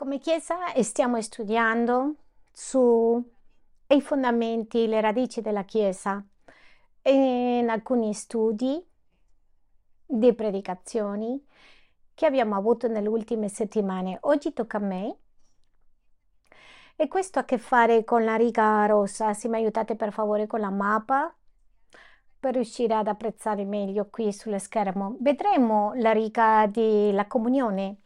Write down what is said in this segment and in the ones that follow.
Come Chiesa stiamo studiando sui fondamenti, le radici della Chiesa in alcuni studi di predicazioni che abbiamo avuto nelle ultime settimane. Oggi tocca a me e questo ha a che fare con la riga rossa. Se mi aiutate per favore con la mappa per riuscire ad apprezzare meglio qui sullo schermo. Vedremo la riga della comunione.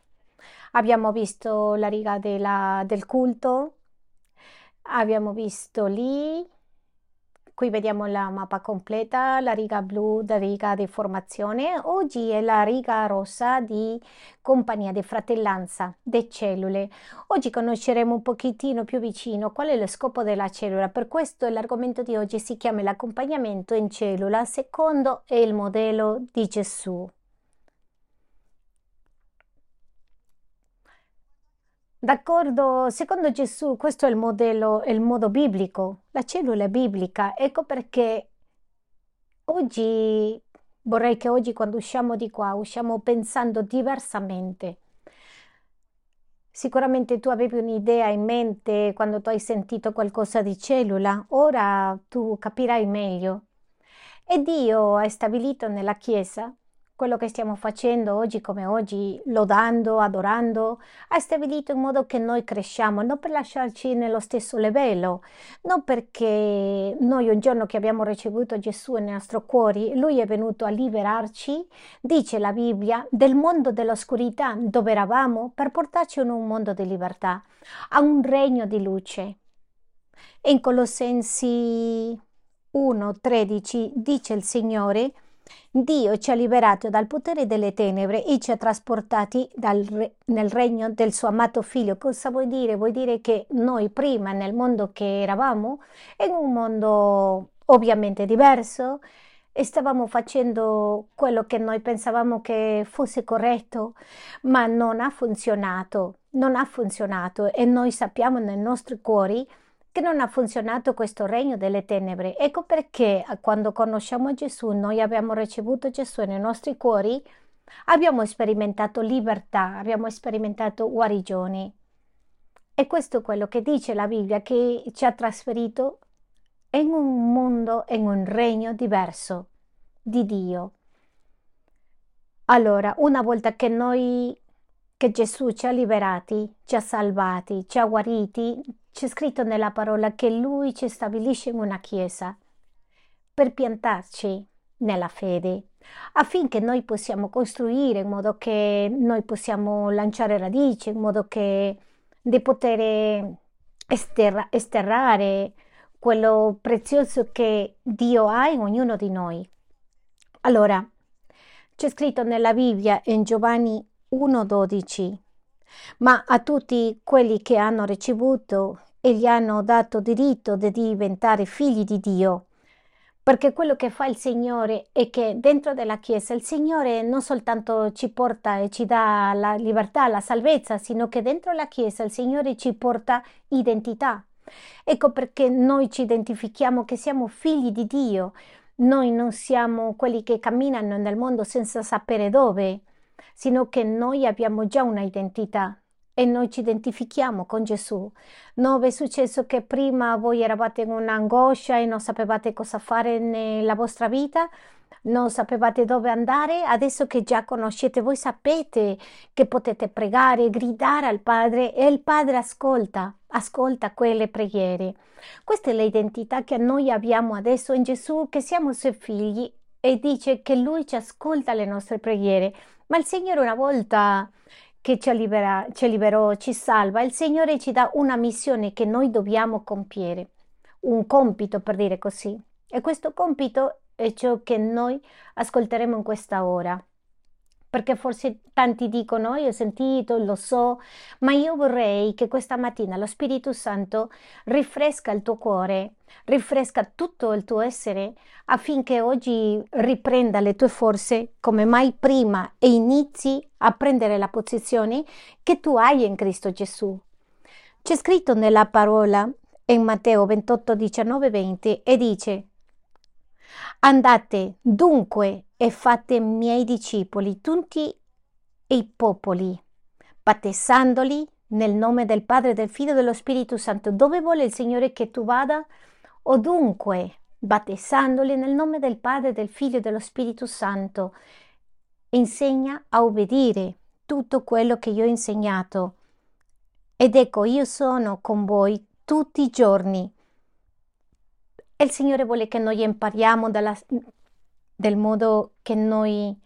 Abbiamo visto la riga della, del culto, abbiamo visto lì Qui vediamo la mappa completa, la riga blu, la riga di formazione. Oggi è la riga rossa di compagnia di fratellanza, di cellule. Oggi conosceremo un pochettino più vicino qual è lo scopo della cellula. Per questo l'argomento di oggi si chiama l'accompagnamento in cellula secondo il modello di Gesù. D'accordo, secondo Gesù questo è il modello, il modo biblico, la cellula biblica. Ecco perché oggi vorrei che oggi quando usciamo di qua usciamo pensando diversamente. Sicuramente tu avevi un'idea in mente quando tu hai sentito qualcosa di cellula, ora tu capirai meglio. E Dio ha stabilito nella Chiesa quello che stiamo facendo oggi come oggi, lodando, adorando, ha stabilito in modo che noi cresciamo, non per lasciarci nello stesso livello, non perché noi un giorno che abbiamo ricevuto Gesù nei nostri cuori, Lui è venuto a liberarci, dice la Bibbia, del mondo dell'oscurità dove eravamo per portarci in un mondo di libertà, a un regno di luce. In Colossensi 1:13 dice il Signore, Dio ci ha liberato dal potere delle tenebre e ci ha trasportati re, nel regno del suo amato figlio. Cosa vuol dire? Vuol dire che noi prima nel mondo che eravamo, in un mondo ovviamente diverso, stavamo facendo quello che noi pensavamo che fosse corretto, ma non ha funzionato, non ha funzionato e noi sappiamo nei nostri cuori che non ha funzionato questo regno delle tenebre. Ecco perché quando conosciamo Gesù, noi abbiamo ricevuto Gesù nei nostri cuori, abbiamo sperimentato libertà, abbiamo sperimentato guarigioni. E questo è quello che dice la Bibbia, che ci ha trasferito in un mondo, in un regno diverso di Dio. Allora, una volta che noi, che Gesù ci ha liberati, ci ha salvati, ci ha guariti, c'è scritto nella parola che Lui ci stabilisce in una chiesa per piantarci nella fede, affinché noi possiamo costruire in modo che noi possiamo lanciare radici, in modo che di poter esterra, esterrare quello prezioso che Dio ha in ognuno di noi. Allora, c'è scritto nella Bibbia in Giovanni 1,12 ma a tutti quelli che hanno ricevuto e gli hanno dato diritto di diventare figli di Dio. Perché quello che fa il Signore è che dentro della Chiesa il Signore non soltanto ci porta e ci dà la libertà, la salvezza, sino che dentro la Chiesa il Signore ci porta identità. Ecco perché noi ci identifichiamo che siamo figli di Dio. Noi non siamo quelli che camminano nel mondo senza sapere dove sino che noi abbiamo già una identità e noi ci identifichiamo con Gesù. Non è successo che prima voi eravate in un'angoscia e non sapevate cosa fare nella vostra vita? Non sapevate dove andare? Adesso che già conoscete, voi sapete che potete pregare, gridare al Padre e il Padre ascolta, ascolta quelle preghiere. Questa è l'identità che noi abbiamo adesso in Gesù, che siamo suoi figli e dice che Lui ci ascolta le nostre preghiere. Ma il Signore una volta che ci, libera, ci liberò, ci salva, il Signore ci dà una missione che noi dobbiamo compiere, un compito per dire così. E questo compito è ciò che noi ascolteremo in questa ora perché forse tanti dicono io ho sentito, lo so, ma io vorrei che questa mattina lo Spirito Santo rinfresca il tuo cuore, rinfresca tutto il tuo essere affinché oggi riprenda le tue forze come mai prima e inizi a prendere la posizione che tu hai in Cristo Gesù. C'è scritto nella parola in Matteo 28, 19, 20 e dice Andate dunque e fate miei discepoli tutti i popoli, battezzandoli nel nome del Padre, del Figlio e dello Spirito Santo. Dove vuole il Signore che tu vada? O dunque, battezzandoli nel nome del Padre, del Figlio e dello Spirito Santo, insegna a obbedire tutto quello che io ho insegnato. Ed ecco, io sono con voi tutti i giorni. Il Signore vuole che noi impariamo dalla, del modo che noi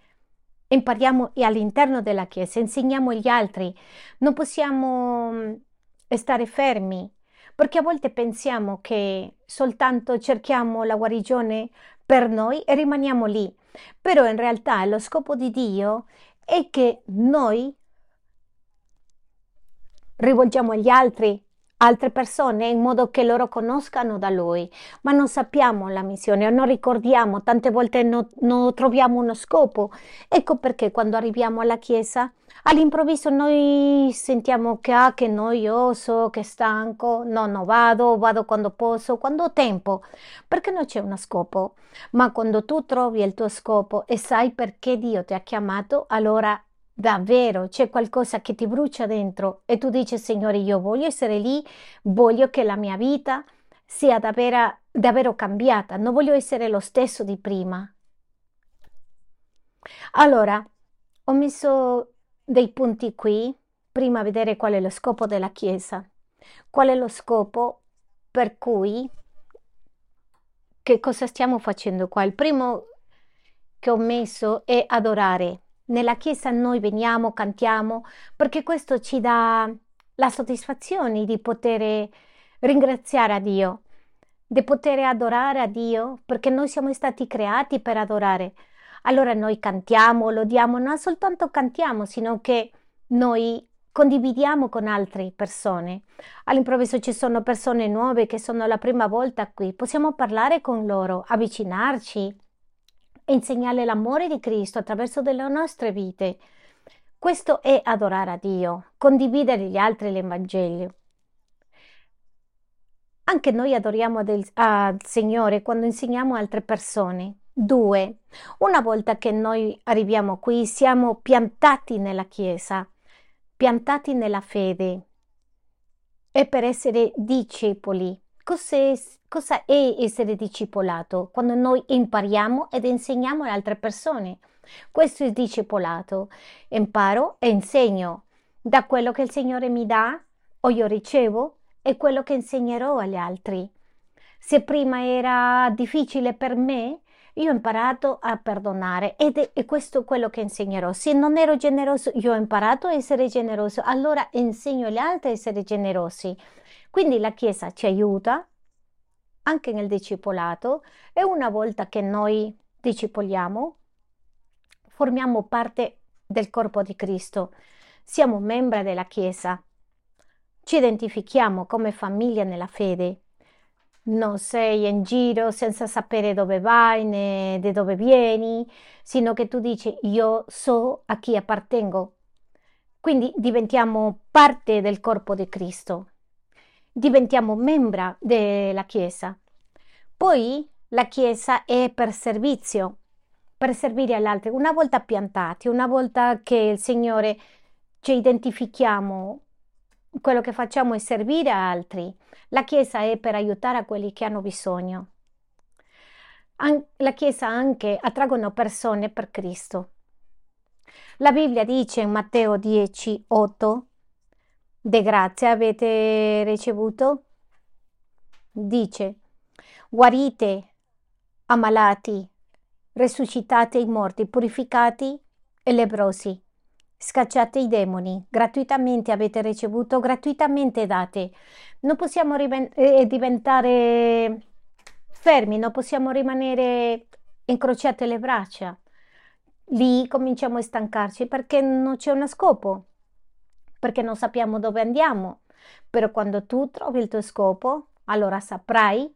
impariamo all'interno della Chiesa, insegniamo agli altri. Non possiamo stare fermi, perché a volte pensiamo che soltanto cerchiamo la guarigione per noi e rimaniamo lì. Però in realtà lo scopo di Dio è che noi rivolgiamo agli altri altre persone in modo che loro conoscano da Lui, ma non sappiamo la missione, non ricordiamo, tante volte non no troviamo uno scopo. Ecco perché quando arriviamo alla Chiesa, all'improvviso noi sentiamo che, ah, che noioso, che stanco, no, no, vado, vado quando posso, quando ho tempo, perché non c'è uno scopo. Ma quando tu trovi il tuo scopo e sai perché Dio ti ha chiamato, allora davvero c'è qualcosa che ti brucia dentro e tu dici Signore io voglio essere lì, voglio che la mia vita sia davvero, davvero cambiata, non voglio essere lo stesso di prima. Allora, ho messo dei punti qui, prima vedere qual è lo scopo della Chiesa, qual è lo scopo per cui, che cosa stiamo facendo qua. Il primo che ho messo è adorare nella chiesa noi veniamo, cantiamo, perché questo ci dà la soddisfazione di poter ringraziare a Dio, di poter adorare a Dio, perché noi siamo stati creati per adorare. Allora noi cantiamo, lodiamo, non soltanto cantiamo, sino che noi condividiamo con altre persone. All'improvviso ci sono persone nuove che sono la prima volta qui, possiamo parlare con loro, avvicinarci, e insegnare l'amore di Cristo attraverso delle nostre vite. Questo è adorare a Dio, condividere gli altri l'Evangelio. Anche noi adoriamo al Signore quando insegniamo altre persone. Due, una volta che noi arriviamo qui siamo piantati nella Chiesa, piantati nella fede e per essere discepoli. Cos'è Cosa è essere discepolato? Quando noi impariamo ed insegniamo ad altre persone. Questo è discepolato. Imparo e insegno. Da quello che il Signore mi dà o io ricevo è quello che insegnerò agli altri. Se prima era difficile per me, io ho imparato a perdonare ed è, questo quello che insegnerò. Se non ero generoso, io ho imparato a essere generoso, allora insegno agli altri a essere generosi. Quindi la Chiesa ci aiuta anche nel discepolato e una volta che noi discepoliamo, formiamo parte del corpo di Cristo, siamo membri della Chiesa, ci identifichiamo come famiglia nella fede. Non sei in giro senza sapere dove vai né da dove vieni, sino che tu dici io so a chi appartengo. Quindi diventiamo parte del corpo di Cristo diventiamo membra della Chiesa. Poi la Chiesa è per servizio, per servire agli altri. Una volta piantati, una volta che il Signore ci identifichiamo, quello che facciamo è servire a altri. La Chiesa è per aiutare a quelli che hanno bisogno. La Chiesa anche attraggono persone per Cristo. La Bibbia dice in Matteo 10, 8, De grazia avete ricevuto? Dice, guarite ammalati, resuscitate i morti, purificati e lebrosi, scacciate i demoni, gratuitamente avete ricevuto, gratuitamente date. Non possiamo eh, diventare fermi, non possiamo rimanere incrociate le braccia. Lì cominciamo a stancarci perché non c'è uno scopo perché non sappiamo dove andiamo. Però quando tu trovi il tuo scopo, allora saprai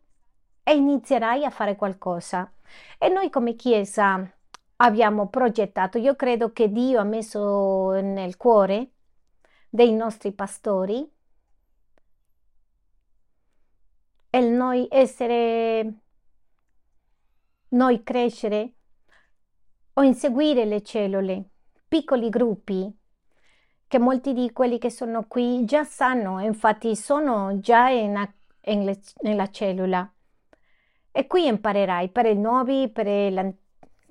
e inizierai a fare qualcosa. E noi come Chiesa abbiamo progettato, io credo che Dio ha messo nel cuore dei nostri pastori il noi essere, noi crescere o inseguire le cellule, piccoli gruppi che molti di quelli che sono qui già sanno, infatti sono già in, in, nella cellula. E qui imparerai per i nuovi, per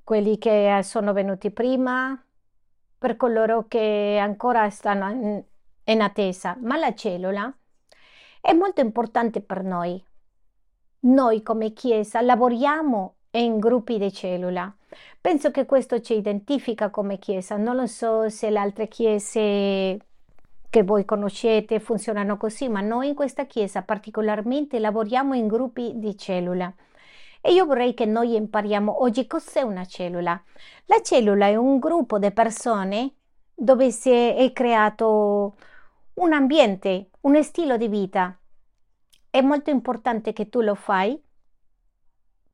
quelli che sono venuti prima, per coloro che ancora stanno in, in attesa. Ma la cellula è molto importante per noi. Noi come Chiesa lavoriamo in gruppi di cellula. Penso che questo ci identifica come Chiesa. Non lo so se le altre chiese che voi conoscete funzionano così, ma noi in questa Chiesa particolarmente lavoriamo in gruppi di cellula. E io vorrei che noi impariamo oggi cos'è una cellula. La cellula è un gruppo di persone dove si è creato un ambiente, un stile di vita. È molto importante che tu lo fai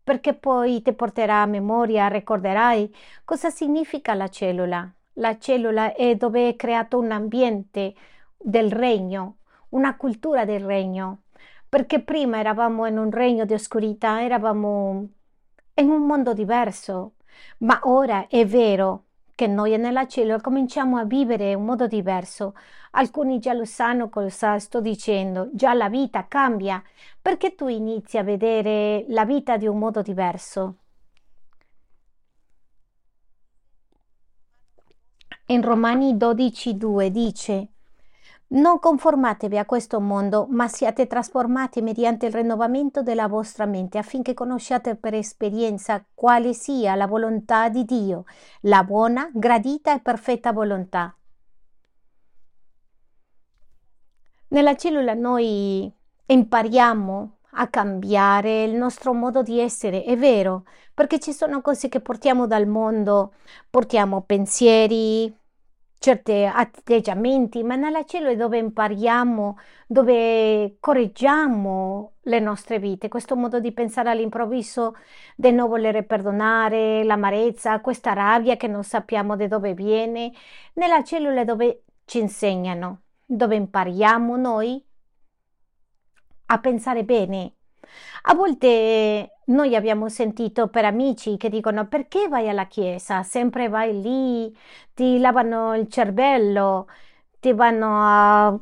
perché poi ti porterà a memoria, ricorderai cosa significa la cellula. La cellula è dove è creato un ambiente del regno, una cultura del regno perché prima eravamo in un regno di oscurità, eravamo in un mondo diverso, ma ora è vero che noi nella cellula cominciamo a vivere in modo diverso. Alcuni già lo sanno cosa sto dicendo, già la vita cambia, perché tu inizi a vedere la vita di un modo diverso. In Romani 12:2 dice non conformatevi a questo mondo, ma siate trasformati mediante il rinnovamento della vostra mente affinché conosciate per esperienza quale sia la volontà di Dio, la buona, gradita e perfetta volontà. Nella cellula noi impariamo a cambiare il nostro modo di essere, è vero, perché ci sono cose che portiamo dal mondo, portiamo pensieri, certi atteggiamenti, ma nella cellula è dove impariamo, dove correggiamo le nostre vite, questo modo di pensare all'improvviso di non volere perdonare, l'amarezza, questa rabbia che non sappiamo da dove viene, nella cellula è dove ci insegnano, dove impariamo noi a pensare bene. A volte noi abbiamo sentito per amici che dicono perché vai alla chiesa? Sempre vai lì, ti lavano il cervello, ti vanno a,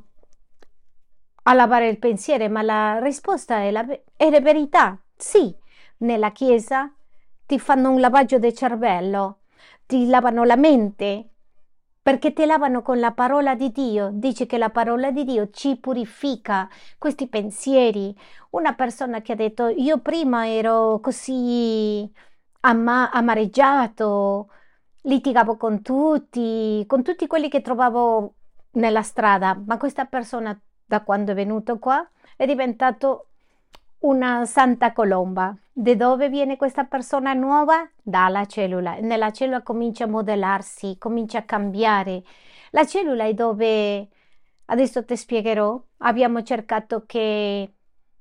a lavare il pensiero, ma la risposta è la, è la verità. Sì, nella chiesa ti fanno un lavaggio del cervello, ti lavano la mente, perché ti lavano con la parola di Dio. Dice che la parola di Dio ci purifica questi pensieri. Una persona che ha detto io prima ero così ama- amareggiato, litigavo con tutti, con tutti quelli che trovavo nella strada, ma questa persona da quando è venuto qua è diventato una santa colomba. Da dove viene questa persona nuova? Dalla cellula. Nella cellula comincia a modellarsi, comincia a cambiare. La cellula è dove, adesso ti spiegherò, abbiamo cercato che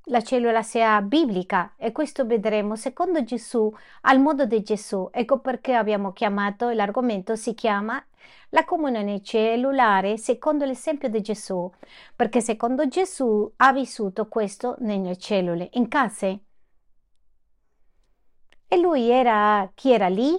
la cellula sia biblica e questo vedremo secondo Gesù, al modo di Gesù. Ecco perché abbiamo chiamato, l'argomento si chiama la comunione cellulare secondo l'esempio di Gesù, perché secondo Gesù ha vissuto questo nelle cellule, in case. E lui era chi era lì?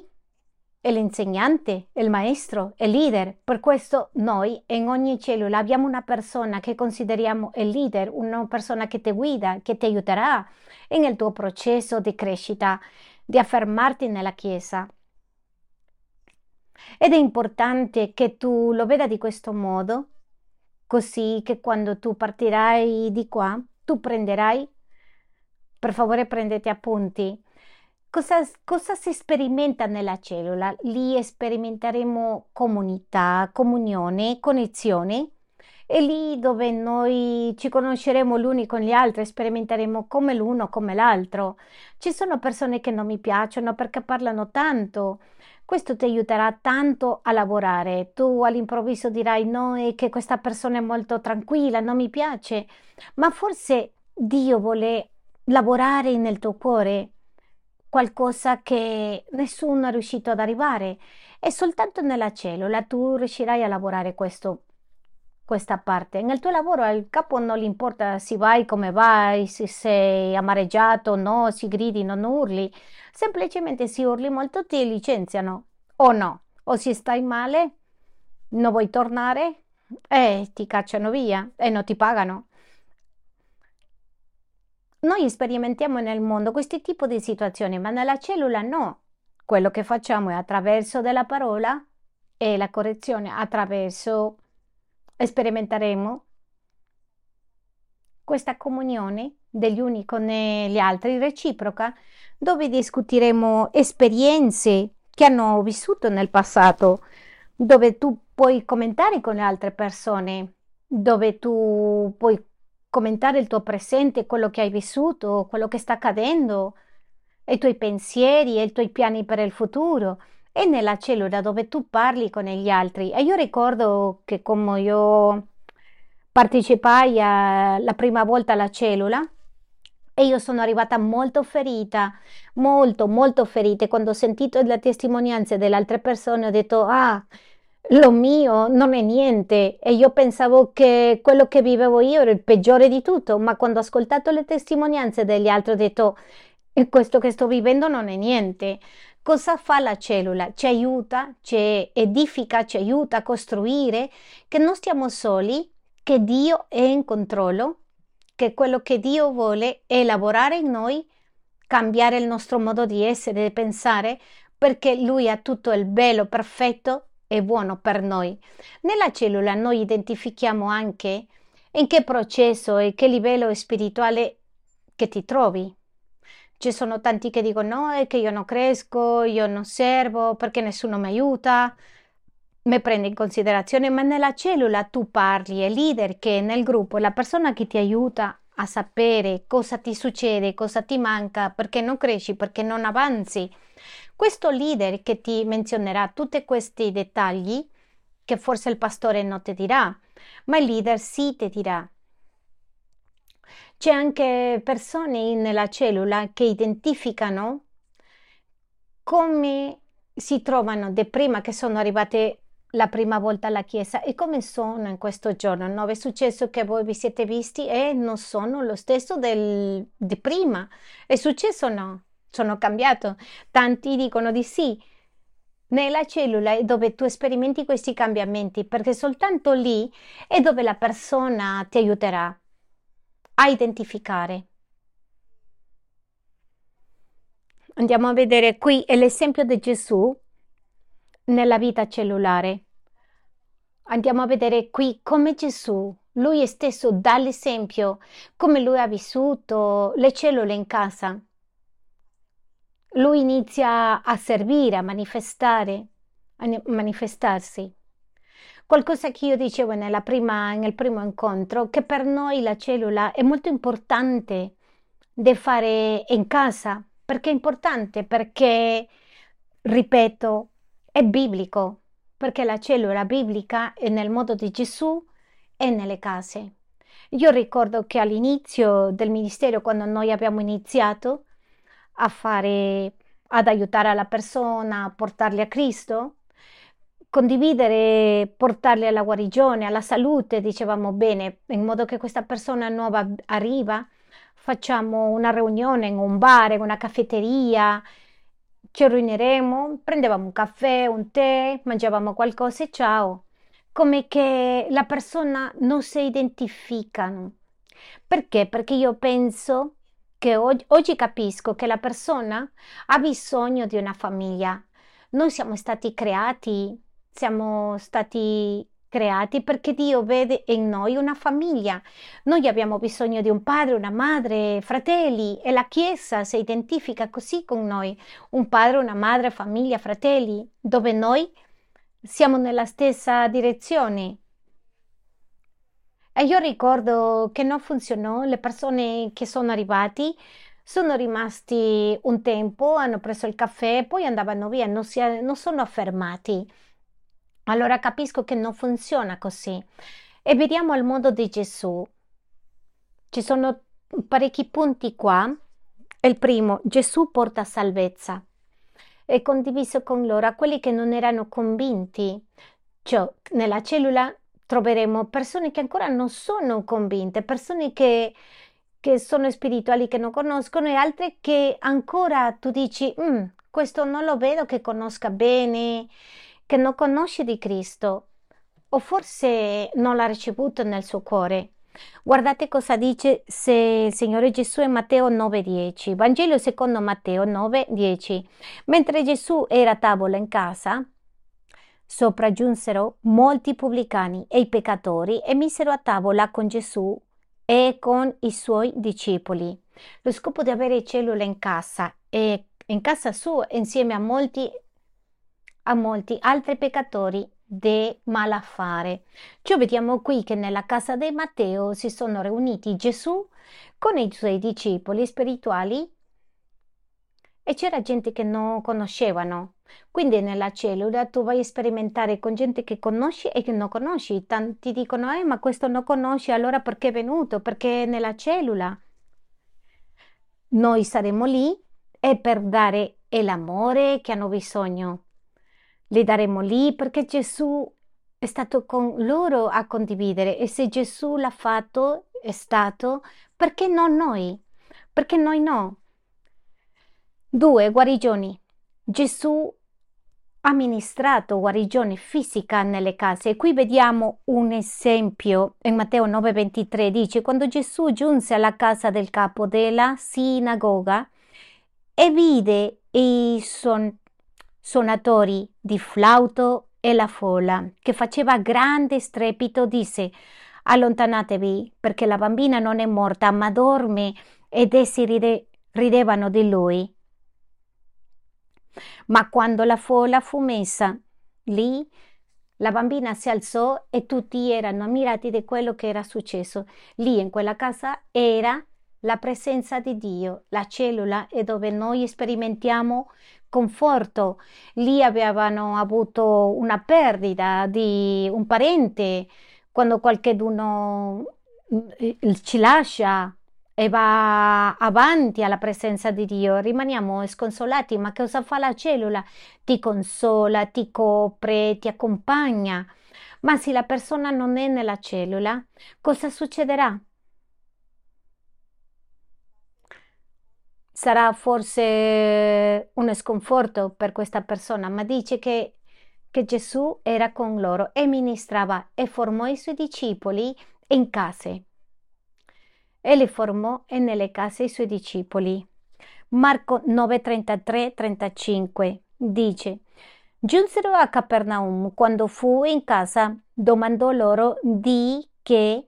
L'insegnante, il maestro, il leader. Per questo noi in ogni cellula abbiamo una persona che consideriamo il leader, una persona che ti guida, che ti aiuterà nel tuo processo di crescita, di affermarti nella Chiesa. Ed è importante che tu lo veda di questo modo, così che quando tu partirai di qua, tu prenderai, per favore prendete appunti, cosa, cosa si sperimenta nella cellula. Lì sperimenteremo comunità, comunione, connessione. E lì dove noi ci conosceremo l'uni con gli altri, sperimenteremo come l'uno, come l'altro. Ci sono persone che non mi piacciono perché parlano tanto, questo ti aiuterà tanto a lavorare. Tu all'improvviso dirai no, è che questa persona è molto tranquilla, non mi piace, ma forse Dio vuole lavorare nel tuo cuore qualcosa che nessuno è riuscito ad arrivare e soltanto nella cellula tu riuscirai a lavorare questo, questa parte. Nel tuo lavoro al capo non gli importa se vai, come vai, se sei amareggiato o no, se gridi, non urli semplicemente se urli molto ti licenziano o no, o se stai male, non vuoi tornare, e ti cacciano via e non ti pagano. Noi sperimentiamo nel mondo questo tipo di situazioni, ma nella cellula no. Quello che facciamo è attraverso della parola e la correzione attraverso sperimenteremo questa comunione degli uni con gli altri reciproca, dove discuteremo esperienze che hanno vissuto nel passato, dove tu puoi commentare con le altre persone, dove tu puoi commentare il tuo presente, quello che hai vissuto, quello che sta accadendo, i tuoi pensieri e i tuoi piani per il futuro. E nella cellula dove tu parli con gli altri. E io ricordo che come io partecipai la prima volta alla cellula, e io sono arrivata molto ferita, molto, molto ferita. Quando ho sentito le testimonianze delle altre persone ho detto, ah, lo mio non è niente. E io pensavo che quello che vivevo io era il peggiore di tutto, ma quando ho ascoltato le testimonianze degli altri ho detto, questo che sto vivendo non è niente. Cosa fa la cellula? Ci aiuta, ci edifica, ci aiuta a costruire che non stiamo soli, che Dio è in controllo che quello che Dio vuole è lavorare in noi, cambiare il nostro modo di essere e pensare, perché Lui ha tutto il bello, perfetto e buono per noi. Nella cellula noi identifichiamo anche in che processo e che livello spirituale che ti trovi. Ci sono tanti che dicono no, è che io non cresco, io non servo perché nessuno mi aiuta mi prende in considerazione, ma nella cellula tu parli, è leader che è nel gruppo, la persona che ti aiuta a sapere cosa ti succede, cosa ti manca, perché non cresci, perché non avanzi. Questo leader che ti menzionerà tutti questi dettagli, che forse il pastore non ti dirà, ma il leader sì ti dirà. C'è anche persone nella cellula che identificano come si trovano da prima che sono arrivate la prima volta alla chiesa e come sono in questo giorno? Non è successo che voi vi siete visti e non sono lo stesso del, di prima? È successo o no? Sono cambiato? Tanti dicono di sì. Nella cellula è dove tu sperimenti questi cambiamenti perché soltanto lì è dove la persona ti aiuterà a identificare. Andiamo a vedere qui è l'esempio di Gesù nella vita cellulare. Andiamo a vedere qui come Gesù, lui stesso dà l'esempio, come lui ha vissuto le cellule in casa. Lui inizia a servire, a manifestare, a manifestarsi. Qualcosa che io dicevo prima, nel primo incontro, che per noi la cellula è molto importante da fare in casa. Perché è importante? Perché, ripeto, è biblico perché la cellula biblica è nel modo di Gesù e nelle case. Io ricordo che all'inizio del ministero, quando noi abbiamo iniziato a fare, ad aiutare la persona, a portarli a Cristo, condividere, portarli alla guarigione, alla salute, dicevamo bene, in modo che questa persona nuova arriva, facciamo una riunione in un bar, in una caffetteria, ci riuniremo, prendevamo un caffè, un tè, mangiavamo qualcosa e ciao. Come che la persona non si identificano. Perché? Perché io penso che oggi, oggi capisco che la persona ha bisogno di una famiglia. Noi siamo stati creati, siamo stati creati perché Dio vede in noi una famiglia. Noi abbiamo bisogno di un padre, una madre, fratelli e la Chiesa si identifica così con noi. Un padre, una madre, famiglia, fratelli, dove noi siamo nella stessa direzione. E io ricordo che non funzionò, le persone che sono arrivati sono rimasti un tempo, hanno preso il caffè, poi andavano via, non, si, non sono affermati. Allora capisco che non funziona così. E vediamo il modo di Gesù. Ci sono parecchi punti qua. Il primo, Gesù porta salvezza. È condiviso con loro a quelli che non erano convinti. Cioè, nella cellula troveremo persone che ancora non sono convinte, persone che, che sono spirituali, che non conoscono e altre che ancora tu dici, mm, questo non lo vedo che conosca bene che non conosce di Cristo o forse non l'ha ricevuto nel suo cuore. Guardate cosa dice il Signore Gesù in Matteo 9:10. Vangelo secondo Matteo 9:10. Mentre Gesù era a tavola in casa, sopraggiunsero molti pubblicani e i peccatori e misero a tavola con Gesù e con i suoi discepoli. Lo scopo di avere cellule in casa e in casa sua insieme a molti, a molti altri peccatori de malaffare. Cioè vediamo qui che nella casa di Matteo si sono riuniti Gesù con i suoi discepoli spirituali e c'era gente che non conoscevano. Quindi nella cellula tu vai a sperimentare con gente che conosci e che non conosci. Tanti dicono, eh, ma questo non conosci, allora perché è venuto? Perché è nella cellula. Noi saremo lì e per dare l'amore che hanno bisogno li daremo lì perché Gesù è stato con loro a condividere e se Gesù l'ha fatto, è stato, perché non noi? Perché noi no? Due, guarigioni. Gesù ha ministrato guarigione fisica nelle case. Qui vediamo un esempio. In Matteo 9:23 dice, quando Gesù giunse alla casa del capo della sinagoga e vide i son suonatori di flauto e la folla, che faceva grande strepito, disse allontanatevi perché la bambina non è morta ma dorme ed essi ride, ridevano di lui. Ma quando la folla fu messa lì, la bambina si alzò e tutti erano ammirati di quello che era successo. Lì in quella casa era la presenza di Dio, la cellula è dove noi sperimentiamo conforto. Lì avevano avuto una perdita di un parente, quando qualcuno mm, ci lascia e va avanti alla presenza di Dio, rimaniamo sconsolati, ma cosa fa la cellula? Ti consola, ti copre, ti accompagna. Ma se la persona non è nella cellula, cosa succederà? sarà forse un sconforto per questa persona, ma dice che, che Gesù era con loro e ministrava e formò i suoi discepoli in case. E li formò nelle case i suoi discepoli. Marco 9, 33, 35 dice Giunsero a Capernaum. Quando fu in casa, domandò loro di che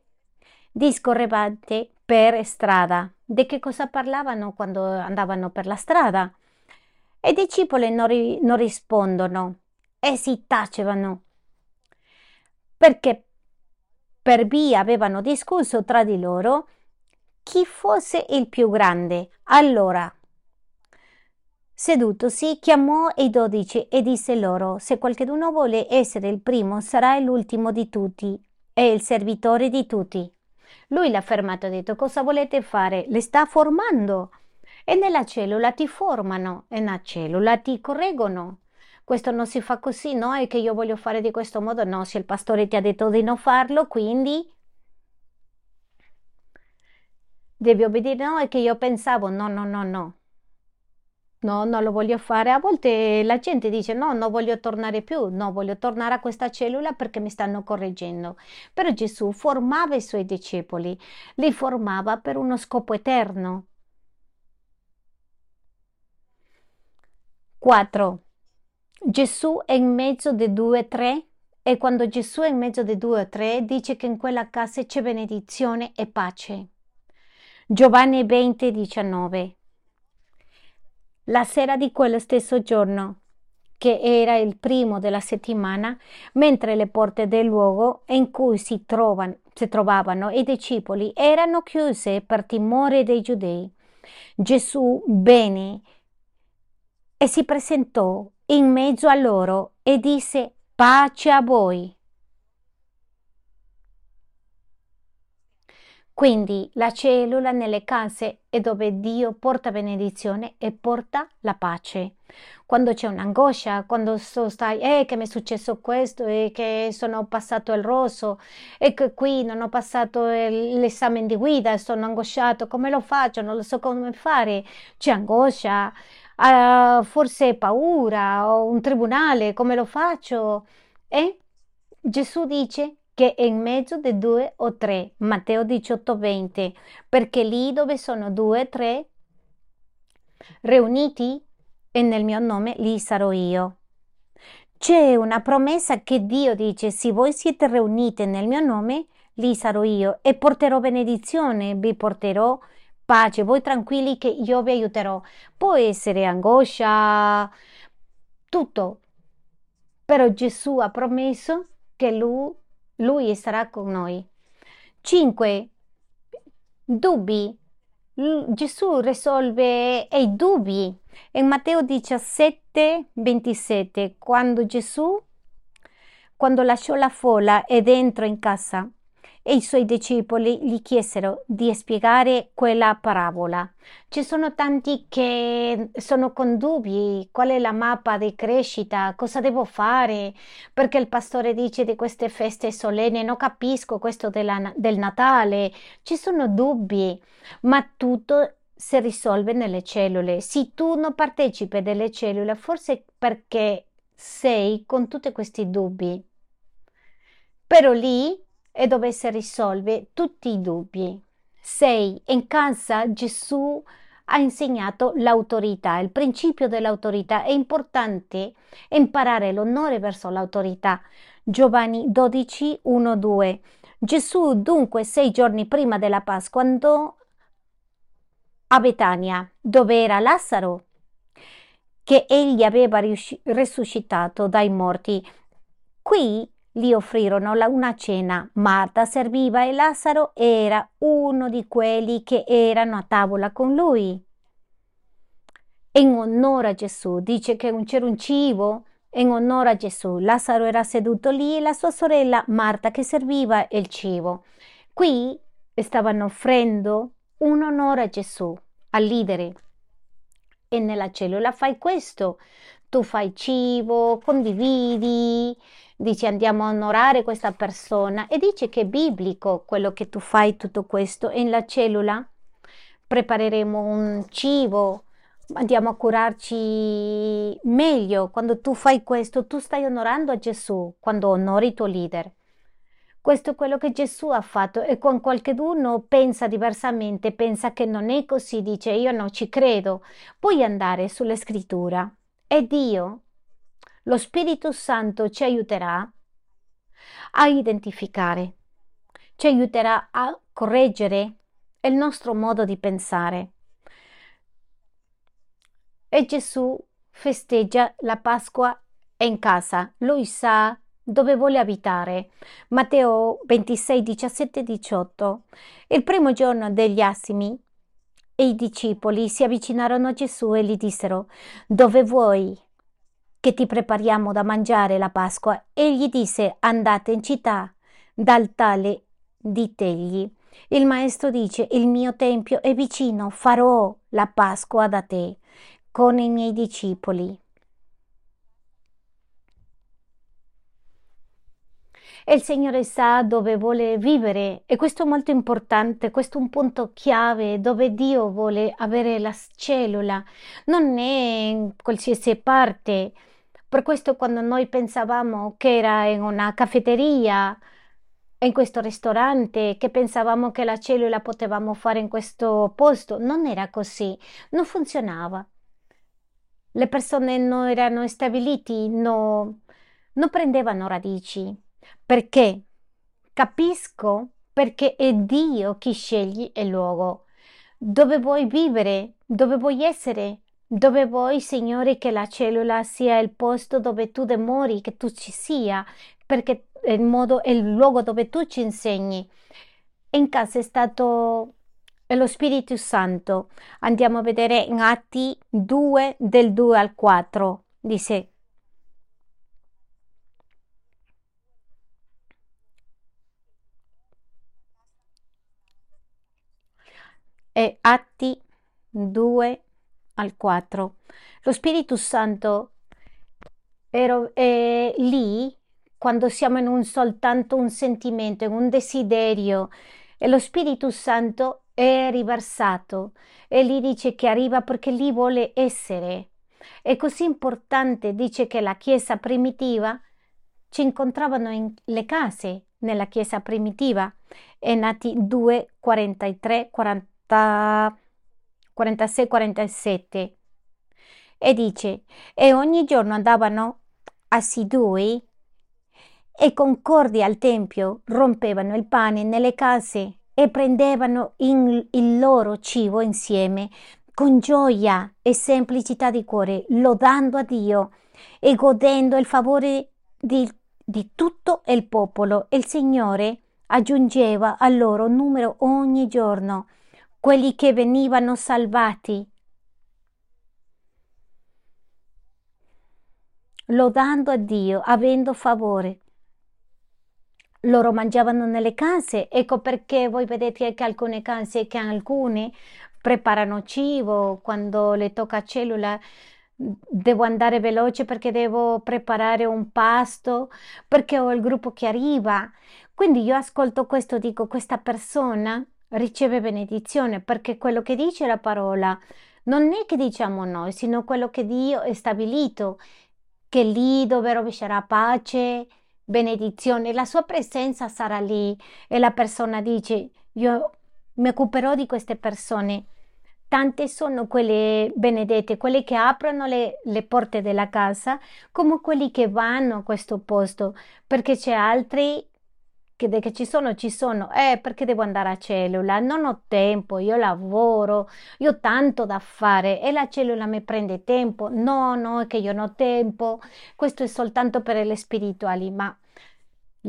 discorrevate per strada di che cosa parlavano quando andavano per la strada. E i discepoli non, ri- non rispondono e si tacevano perché per via avevano discusso tra di loro chi fosse il più grande. Allora, sedutosi, chiamò i dodici e disse loro: Se qualcuno vuole essere il primo, sarà l'ultimo di tutti e il servitore di tutti. Lui l'ha fermato e ha detto cosa volete fare? Le sta formando e nella cellula ti formano e nella cellula ti correggono. Questo non si fa così, no? È che io voglio fare di questo modo. No, se il pastore ti ha detto di non farlo, quindi devi obbedire. No, è che io pensavo, no, no, no, no. No, non lo voglio fare. A volte la gente dice no, non voglio tornare più, no, voglio tornare a questa cellula perché mi stanno correggendo. Però Gesù formava i suoi discepoli, li formava per uno scopo eterno. 4. Gesù è in mezzo dei due e tre e quando Gesù è in mezzo dei due o tre dice che in quella casa c'è benedizione e pace. Giovanni 20, 19. La sera di quello stesso giorno, che era il primo della settimana, mentre le porte del luogo in cui si, trovan, si trovavano i discepoli erano chiuse per timore dei giudei, Gesù venne e si presentò in mezzo a loro e disse pace a voi. Quindi la cellula nelle case è dove Dio porta benedizione e porta la pace. Quando c'è un'angoscia, quando stai, eh, che mi è successo questo e che sono passato il rosso e che qui non ho passato l'esame di guida e sono angosciato, come lo faccio? Non lo so come fare. C'è angoscia, uh, forse paura, o un tribunale, come lo faccio? Eh? Gesù dice che è in mezzo di due o tre, Matteo 18, 20, perché lì dove sono due o tre riuniti e nel mio nome lì sarò io. C'è una promessa che Dio dice, se voi siete riuniti nel mio nome, lì sarò io e porterò benedizione, vi porterò pace, voi tranquilli che io vi aiuterò. Può essere angoscia, tutto, però Gesù ha promesso che lui, lui sarà con noi. 5. Dubbi. Gesù risolve i dubbi. In Matteo 17, 27, quando Gesù, quando lasciò la folla ed entrò in casa, e i suoi discepoli gli chiesero di spiegare quella parabola. Ci sono tanti che sono con dubbi, qual è la mappa di crescita, cosa devo fare, perché il pastore dice di queste feste solenni, non capisco questo della, del Natale, ci sono dubbi, ma tutto si risolve nelle cellule. Se tu non partecipi delle cellule, forse perché sei con tutti questi dubbi. Però lì e dove si risolve tutti i dubbi. 6. In casa Gesù ha insegnato l'autorità, il principio dell'autorità. È importante imparare l'onore verso l'autorità. Giovanni 12, 1, 2. Gesù dunque sei giorni prima della Pasqua andò a Betania, dove era Lazzaro, che egli aveva risuscitato dai morti. Qui gli offrirono una cena. Marta serviva e Lazzaro era uno di quelli che erano a tavola con lui. In onore a Gesù, dice che c'era un cibo in onore a Gesù. Lazzaro era seduto lì e la sua sorella Marta che serviva il cibo. Qui stavano offrendo un onore a Gesù, al leader. E nella cellula fai questo. Tu fai cibo, condividi, dici andiamo a onorare questa persona e dice che è biblico quello che tu fai tutto questo e nella cellula? Prepareremo un cibo andiamo a curarci meglio. Quando tu fai questo tu stai onorando a Gesù quando onori il tuo leader. Questo è quello che Gesù ha fatto e con qualcuno pensa diversamente, pensa che non è così, dice io non ci credo. Puoi andare sulla scrittura. E Dio lo Spirito Santo ci aiuterà a identificare, ci aiuterà a correggere il nostro modo di pensare. E Gesù festeggia la Pasqua in casa, lui sa dove vuole abitare. Matteo 26, 17, 18. Il primo giorno degli asimi e i discepoli si avvicinarono a Gesù e gli dissero, dove vuoi che ti prepariamo da mangiare la Pasqua. Egli disse, andate in città, dal tale ditegli. Il maestro dice, il mio tempio è vicino, farò la Pasqua da te con i miei discepoli. E il Signore sa dove vuole vivere e questo è molto importante, questo è un punto chiave dove Dio vuole avere la cellula, non è in qualsiasi parte, per questo quando noi pensavamo che era in una caffetteria, in questo ristorante, che pensavamo che la cellula potevamo fare in questo posto, non era così, non funzionava. Le persone non erano stabiliti, no, non prendevano radici. Perché? Capisco perché è Dio chi sceglie il luogo. Dove vuoi vivere? Dove vuoi essere? Dove vuoi, Signore, che la cellula sia il posto dove tu dimori, che tu ci sia, perché è il, modo, è il luogo dove tu ci insegni. In casa è stato lo Spirito Santo. Andiamo a vedere in Atti 2 del 2 al 4. Dice e Atti 2 al 4. Lo Spirito Santo è, è lì quando siamo in un soltanto un sentimento, in un desiderio e lo Spirito Santo è riversato e lì dice che arriva perché lì vuole essere. È così importante, dice che la Chiesa primitiva ci incontravano nelle case, nella chiesa primitiva, è nati 2, 43, 40, 46, 47. E dice, e ogni giorno andavano assidui e concordi al Tempio, rompevano il pane nelle case e prendevano il loro cibo insieme, con gioia e semplicità di cuore, lodando a Dio e godendo il favore di, di tutto il popolo. Il Signore aggiungeva al loro numero ogni giorno quelli che venivano salvati. lodando a Dio, avendo favore. Loro mangiavano nelle case, ecco perché voi vedete che alcune case, che alcune preparano cibo, quando le tocca cellula devo andare veloce perché devo preparare un pasto, perché ho il gruppo che arriva. Quindi io ascolto questo, dico questa persona riceve benedizione perché quello che dice la parola non è che diciamo noi, sino quello che Dio ha stabilito, che lì dove rovescerà pace, benedizione, la sua presenza sarà lì e la persona dice io mi occuperò di queste persone. Tante sono quelle benedette, quelle che aprono le, le porte della casa, come quelli che vanno a questo posto, perché c'è altri che, che ci sono, ci sono, eh, perché devo andare a cellula? Non ho tempo, io lavoro, io ho tanto da fare e la cellula mi prende tempo. No, no, è che io non ho tempo, questo è soltanto per le spirituali, ma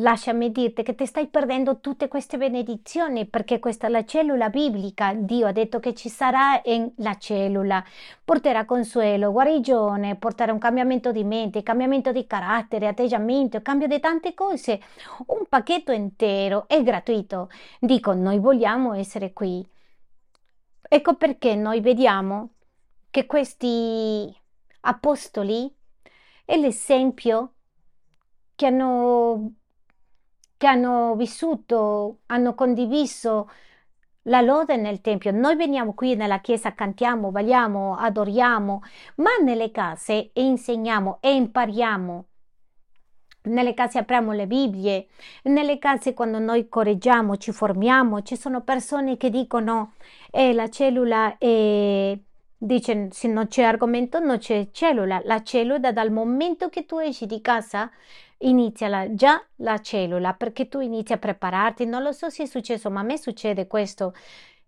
Lasciami dirti che ti stai perdendo tutte queste benedizioni perché questa è la cellula biblica. Dio ha detto che ci sarà la cellula. Porterà consuelo, guarigione, porterà un cambiamento di mente, cambiamento di carattere, atteggiamento, cambio di tante cose. Un pacchetto intero è gratuito. Dico, noi vogliamo essere qui. Ecco perché noi vediamo che questi apostoli è l'esempio che hanno che hanno vissuto, hanno condiviso la lode nel Tempio. Noi veniamo qui nella Chiesa, cantiamo, balliamo, adoriamo, ma nelle case insegniamo e impariamo. Nelle case apriamo le Bibbie, nelle case quando noi correggiamo, ci formiamo, ci sono persone che dicono eh, la cellula è... Dice, se non c'è argomento non c'è cellula. La cellula dal momento che tu esci di casa inizia la, già la cellula perché tu inizi a prepararti. Non lo so se è successo, ma a me succede questo.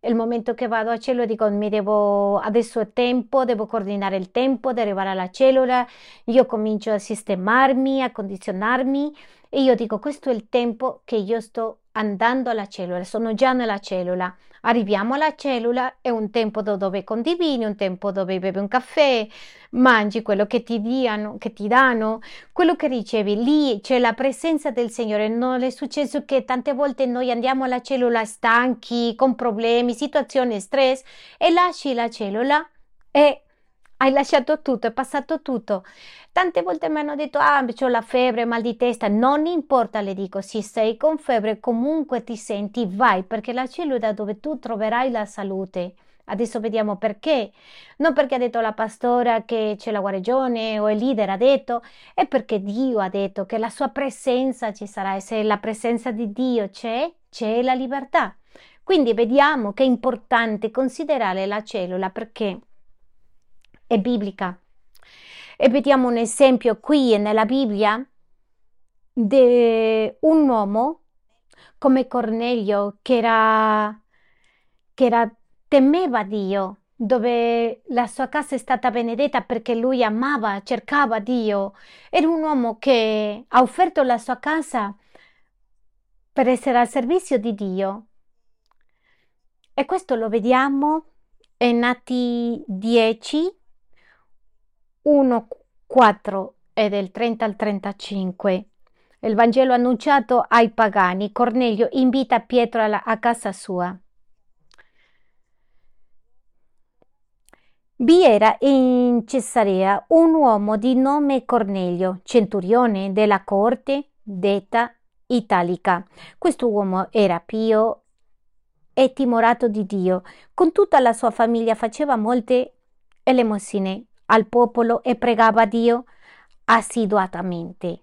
Il momento che vado a cellula dico mi devo, adesso è tempo, devo coordinare il tempo di arrivare alla cellula, io comincio a sistemarmi, a condizionarmi e io dico questo è il tempo che io sto andando alla cellula, sono già nella cellula. Arriviamo alla cellula, è un tempo dove condividi, un tempo dove bevi un caffè, mangi quello che ti, diano, che ti danno, quello che ricevi. Lì c'è la presenza del Signore. Non è successo che tante volte noi andiamo alla cellula stanchi, con problemi, situazioni, stress e lasci la cellula e hai lasciato tutto, è passato tutto. Tante volte mi hanno detto, ah, ho la febbre, mal di testa. Non importa, le dico, se sei con febbre, comunque ti senti, vai, perché la cellula dove tu troverai la salute. Adesso vediamo perché. Non perché ha detto la pastora che c'è la guarigione o il leader ha detto, è perché Dio ha detto che la sua presenza ci sarà e se la presenza di Dio c'è, c'è la libertà. Quindi vediamo che è importante considerare la cellula perché è biblica. E vediamo un esempio qui nella Bibbia di un uomo come Cornelio che era, che era temeva Dio, dove la sua casa è stata benedetta perché lui amava, cercava Dio. Era un uomo che ha offerto la sua casa per essere al servizio di Dio. E questo lo vediamo in Atti 10, 1, 4 e del 30 al 35. Il Vangelo annunciato ai pagani. Cornelio invita Pietro alla, a casa sua. Vi era in Cesarea un uomo di nome Cornelio, centurione della corte detta italica. Questo uomo era pio e timorato di Dio. Con tutta la sua famiglia faceva molte elemosine al popolo e pregava Dio assiduatamente.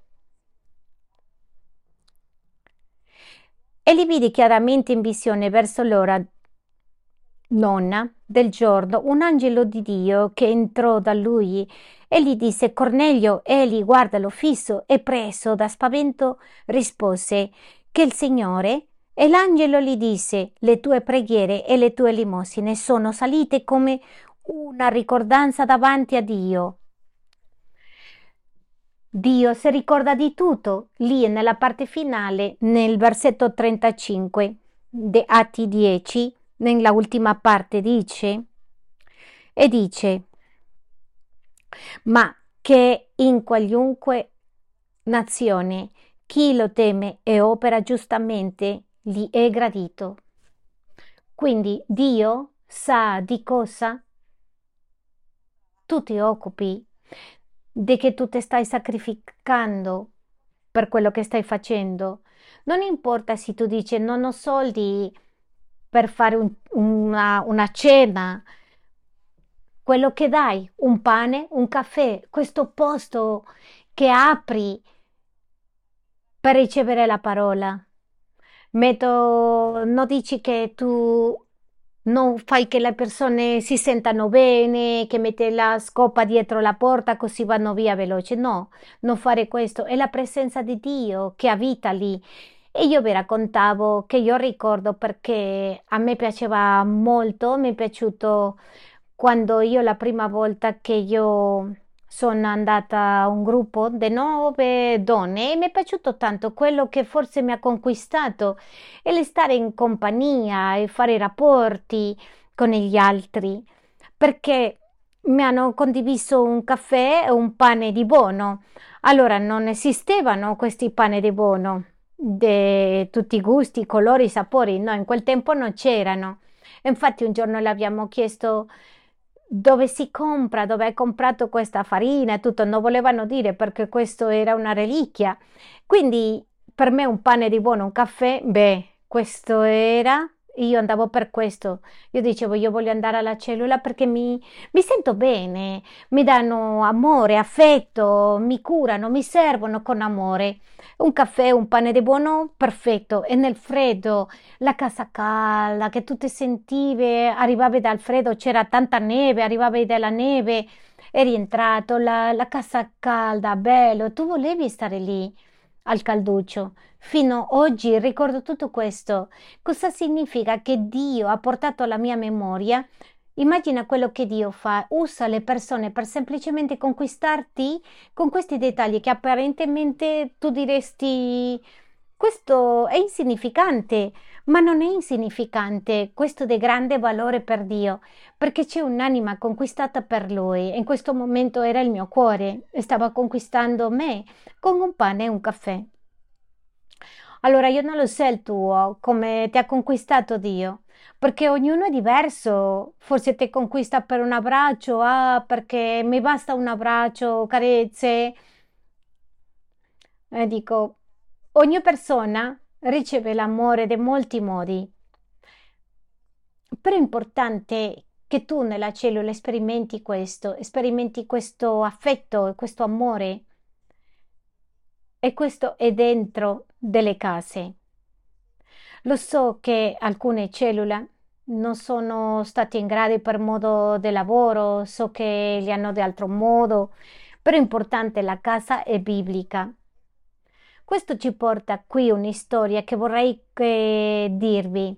E li vide chiaramente in visione verso l'ora nonna del giorno un angelo di Dio che entrò da lui e gli disse Cornelio, egli guardalo fisso e preso da spavento rispose che il Signore e l'angelo gli disse le tue preghiere e le tue limosine sono salite come una ricordanza davanti a Dio. Dio si ricorda di tutto, lì nella parte finale, nel versetto 35 di Atti 10, nella ultima parte dice, e dice, ma che in qualunque nazione chi lo teme e opera giustamente gli è gradito. Quindi Dio sa di cosa tu ti occupi, di che tu ti stai sacrificando per quello che stai facendo. Non importa se tu dici non ho soldi per fare un, una, una cena, quello che dai, un pane, un caffè, questo posto che apri per ricevere la parola. Metto, non dici che tu non fai che le persone si sentano bene, che metti la scopa dietro la porta così vanno via veloce. No, non fare questo. È la presenza di Dio che abita lì. E io vi raccontavo che io ricordo perché a me piaceva molto, mi è piaciuto quando io la prima volta che io sono andata a un gruppo di nove donne e mi è piaciuto tanto quello che forse mi ha conquistato è il stare in compagnia e fare rapporti con gli altri perché mi hanno condiviso un caffè e un pane di buono. Allora non esistevano questi pane di buono di tutti i gusti, colori, i sapori, no, in quel tempo non c'erano. Infatti un giorno le abbiamo chiesto dove si compra, dove hai comprato questa farina e tutto, non volevano dire perché questo era una reliquia. Quindi per me un pane di buono, un caffè, beh, questo era io andavo per questo, io dicevo io voglio andare alla cellula perché mi, mi, sento bene, mi danno amore, affetto, mi curano, mi servono con amore. Un caffè, un pane di buono, perfetto. E nel freddo, la casa calda, che tu ti sentivi, arrivavi dal freddo, c'era tanta neve, arrivavi dalla neve, eri entrato, la, la casa calda, bello, tu volevi stare lì al calduccio. Fino ad oggi ricordo tutto questo. Cosa significa che Dio ha portato alla mia memoria? Immagina quello che Dio fa, usa le persone per semplicemente conquistarti con questi dettagli che apparentemente tu diresti questo è insignificante, ma non è insignificante, questo di grande valore per Dio, perché c'è un'anima conquistata per Lui. In questo momento era il mio cuore, stava conquistando me con un pane e un caffè. Allora io non lo so il tuo, come ti ha conquistato Dio, perché ognuno è diverso. Forse ti conquista per un abbraccio, ah, perché mi basta un abbraccio, carezze. E dico, ogni persona riceve l'amore in molti modi, però è importante che tu nella cellula sperimenti questo, sperimenti questo affetto, questo amore e questo è dentro delle case. Lo so che alcune cellule non sono state in grado per modo di lavoro, so che li hanno di altro modo, però è importante la casa è biblica. Questo ci porta qui un'istoria che vorrei che dirvi.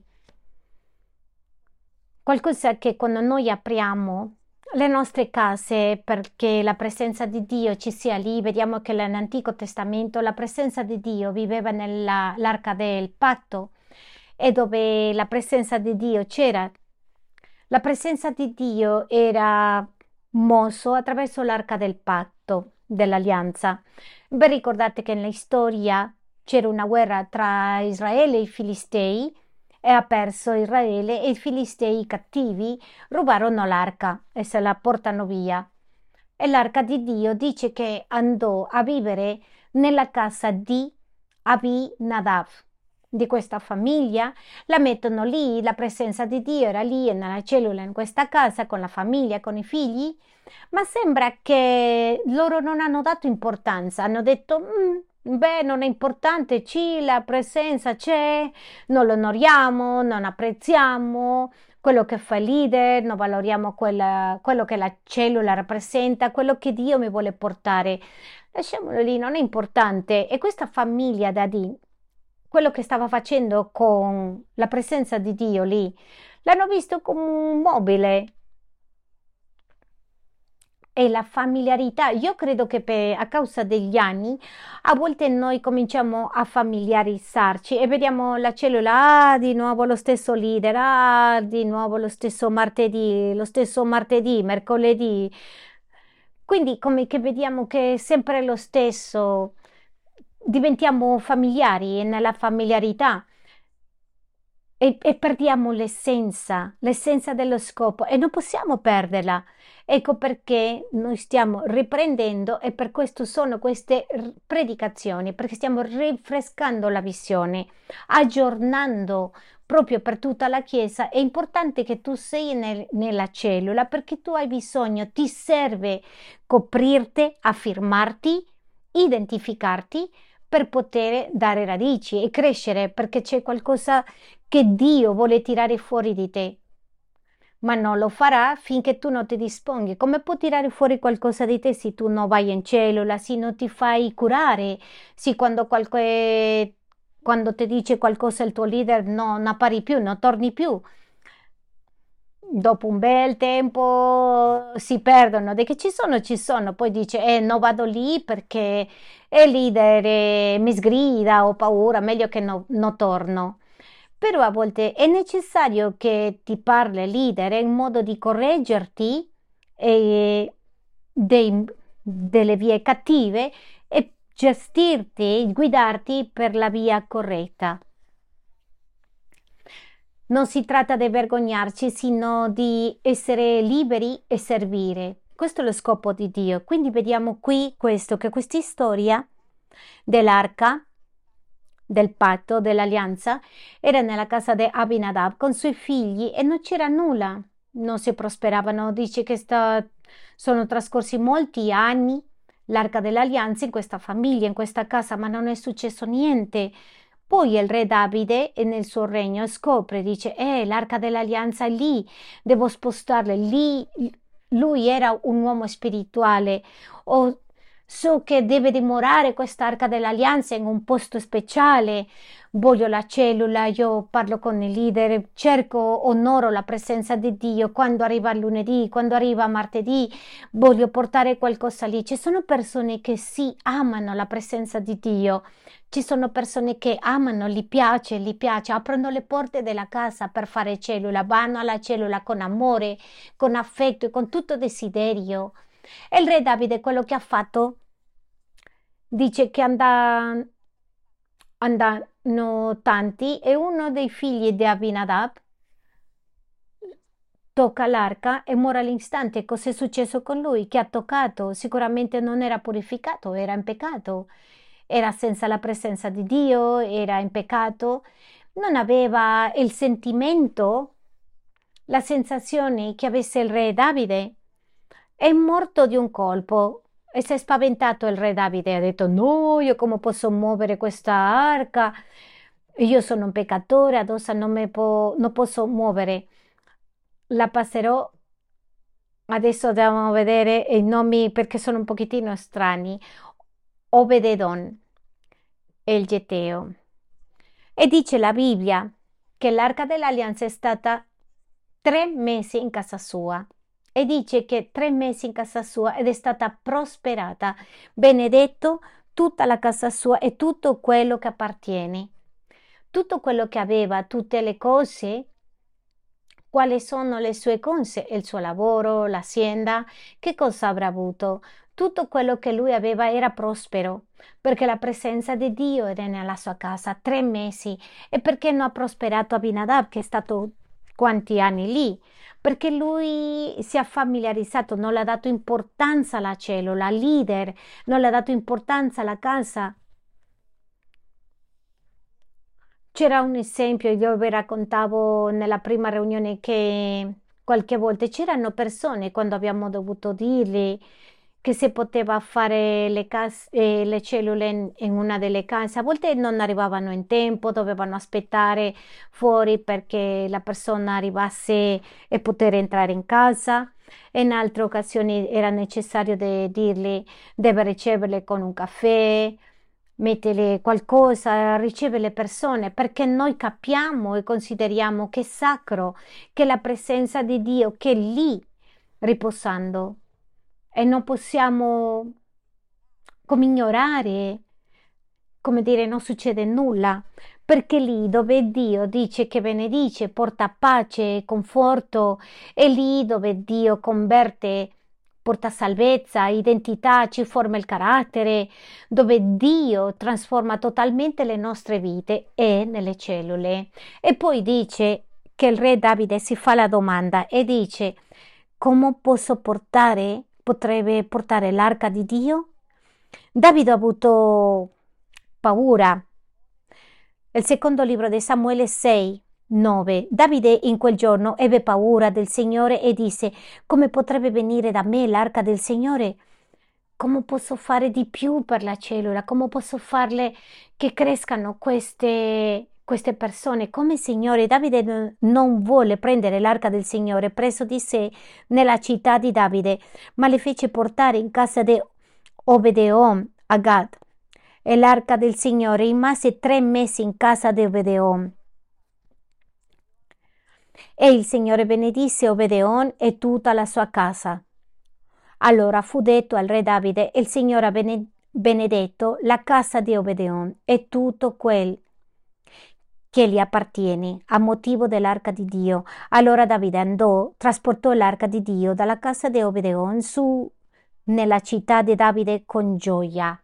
Qualcosa che quando noi apriamo le nostre case perché la presenza di Dio ci sia lì. Vediamo che nell'Antico Testamento la presenza di Dio viveva nell'arca del patto e dove la presenza di Dio c'era. La presenza di Dio era mosso attraverso l'arca del patto, dell'alleanza. Beh, ricordate che nella storia c'era una guerra tra Israele e i Filistei e ha perso Israele e i filistei cattivi rubarono l'arca e se la portano via. E l'arca di Dio dice che andò a vivere nella casa di Abi Nadav. Di questa famiglia la mettono lì, la presenza di Dio era lì nella cellula in questa casa con la famiglia, con i figli, ma sembra che loro non hanno dato importanza, hanno detto mm, beh, non è importante, sì, la presenza c'è, non lo onoriamo, non apprezziamo quello che fa il leader, non valoriamo quella- quello che la cellula rappresenta, quello che Dio mi vuole portare. Lasciamolo lì, non è importante. E questa famiglia da Dì, quello che stava facendo con la presenza di Dio lì, l'hanno visto come un mobile e la familiarità. Io credo che per, a causa degli anni a volte noi cominciamo a familiarizzarci e vediamo la cellula, ah, di nuovo lo stesso leader, ah, di nuovo lo stesso martedì, lo stesso martedì, mercoledì. Quindi come che vediamo che è sempre lo stesso, diventiamo familiari e nella familiarità e, e perdiamo l'essenza, l'essenza dello scopo e non possiamo perderla. Ecco perché noi stiamo riprendendo e per questo sono queste predicazioni, perché stiamo rinfrescando la visione, aggiornando proprio per tutta la Chiesa. È importante che tu sei nel, nella cellula perché tu hai bisogno, ti serve coprirti, affermarti, identificarti per poter dare radici e crescere perché c'è qualcosa che Dio vuole tirare fuori di te. Ma non lo farà finché tu non ti disponghi. Come può tirare fuori qualcosa di te se tu non vai in cellula, se non ti fai curare, se quando, qualche, quando ti dice qualcosa il tuo leader non appari più, non torni più? dopo un bel tempo si perdono, di che ci sono, ci sono, poi dice eh, non vado lì perché il leader eh, mi sgrida, ho paura, meglio che no, non torno. Però a volte è necessario che ti parli il leader in modo di correggerti eh, dei, delle vie cattive e gestirti, guidarti per la via corretta. Non si tratta di vergognarci, sino di essere liberi e servire. Questo è lo scopo di Dio. Quindi vediamo qui questo, che questa storia dell'arca, del patto, dell'alleanza, era nella casa di Abinadab con suoi figli e non c'era nulla. Non si prosperavano. Dice che sta... sono trascorsi molti anni l'arca dell'alleanza in questa famiglia, in questa casa, ma non è successo niente. Poi il re Davide nel suo regno scopre, dice, eh, l'arca dell'alleanza è lì, devo spostarla lì. Lui era un uomo spirituale. O so che deve dimorare quest'arca dell'alleanza in un posto speciale. Voglio la cellula, io parlo con il leader, cerco, onoro la presenza di Dio quando arriva lunedì, quando arriva martedì, voglio portare qualcosa lì. Ci sono persone che sì amano la presenza di Dio ci sono persone che amano, gli piace, gli piace, aprono le porte della casa per fare cellula, vanno alla cellula con amore, con affetto e con tutto desiderio. E il re Davide quello che ha fatto dice che andano tanti e uno dei figli di Abinadab tocca l'arca e muore all'istante. Cos'è successo con lui? Che ha toccato? Sicuramente non era purificato, era in peccato era senza la presenza di Dio, era in peccato, non aveva il sentimento, la sensazione che avesse il re Davide. È morto di un colpo e si è spaventato il re Davide ha detto no, io come posso muovere questa arca? Io sono un peccatore, addosso non, po- non posso muovere. La passerò Adesso dobbiamo vedere i nomi perché sono un pochettino strani. Obededon il Geteo. E dice la Bibbia che l'arca dell'alleanza è stata tre mesi in casa sua e dice che tre mesi in casa sua ed è stata prosperata, benedetto tutta la casa sua e tutto quello che appartiene. Tutto quello che aveva, tutte le cose, quali sono le sue cose, il suo lavoro, l'azienda, che cosa avrà avuto? tutto quello che lui aveva era prospero, perché la presenza di Dio era nella sua casa tre mesi e perché non ha prosperato Abinadab che è stato quanti anni lì? Perché lui si è familiarizzato, non ha dato importanza alla cellula, leader, non ha dato importanza alla casa. C'era un esempio, io vi raccontavo nella prima riunione che qualche volta c'erano persone quando abbiamo dovuto dirgli che si poteva fare le, case, eh, le cellule in, in, una delle case, a volte non arrivavano in tempo, dovevano aspettare fuori perché la persona arrivasse e poter entrare in casa. In altre occasioni era necessario de dirgli, deve riceverle con un caffè, mettere qualcosa, riceve le persone, perché noi capiamo e consideriamo che è sacro, che la presenza di Dio, che è lì riposando e non possiamo come ignorare, come dire non succede nulla, perché lì dove Dio dice che benedice, porta pace e conforto, è lì dove Dio converte porta salvezza, identità, ci forma il carattere, dove Dio trasforma totalmente le nostre vite e nelle cellule. E poi dice che il re Davide si fa la domanda e dice come posso portare, potrebbe portare l'arca di Dio? Davide ha avuto paura. Il secondo libro di Samuele 6, 9. Davide in quel giorno ebbe paura del Signore e disse: Come potrebbe venire da me l'arca del Signore? Come posso fare di più per la cellula? Come posso farle che crescano queste, queste persone? Come Signore, Davide non vuole prendere l'arca del Signore preso di sé nella città di Davide, ma le fece portare in casa di Obedeom a Gad. E l'arca del Signore rimase tre mesi in casa di Obedeom. E il Signore benedisse Obedeon e tutta la sua casa. Allora fu detto al re Davide, il Signore ha benedetto la casa di Obedeon e tutto quel che gli appartiene a motivo dell'arca di Dio. Allora Davide andò, trasportò l'arca di Dio dalla casa di Obedeon su nella città di Davide con gioia.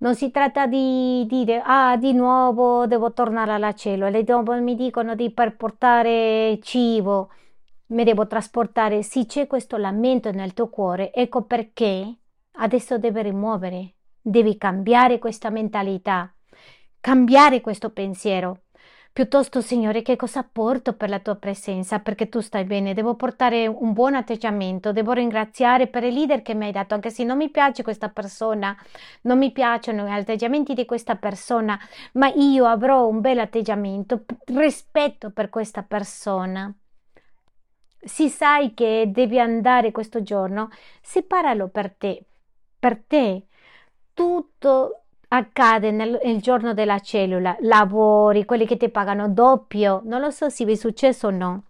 Non si tratta di dire, ah, di nuovo devo tornare alla cellula, dopo mi dicono di per portare cibo, mi devo trasportare. Sì, c'è questo lamento nel tuo cuore, ecco perché adesso devi rimuovere, devi cambiare questa mentalità, cambiare questo pensiero. Piuttosto, Signore, che cosa porto per la tua presenza? Perché tu stai bene, devo portare un buon atteggiamento, devo ringraziare per il leader che mi hai dato, anche se non mi piace questa persona, non mi piacciono gli atteggiamenti di questa persona, ma io avrò un bel atteggiamento, rispetto per questa persona. Si sai che devi andare questo giorno, separalo per te, per te. Tutto accade nel, nel, giorno della cellula, lavori, quelli che ti pagano doppio, non lo so se vi è successo o no.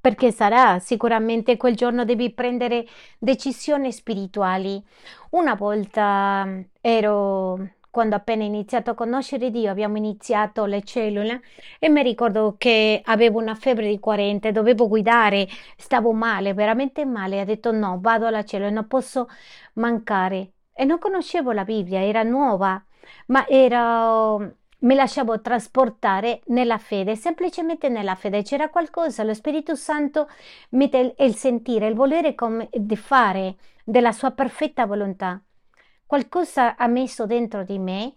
Perché sarà sicuramente quel giorno devi prendere decisioni spirituali. Una volta ero quando appena iniziato a conoscere Dio, abbiamo iniziato le cellule e mi ricordo che avevo una febbre di 40, dovevo guidare, stavo male, veramente male. Ha detto no, vado alla cellula, non posso mancare. E non conoscevo la Bibbia, era nuova, ma era mi lasciavo trasportare nella fede, semplicemente nella fede. C'era qualcosa, lo Spirito Santo mette il sentire, il volere di fare della sua perfetta volontà qualcosa ha messo dentro di me,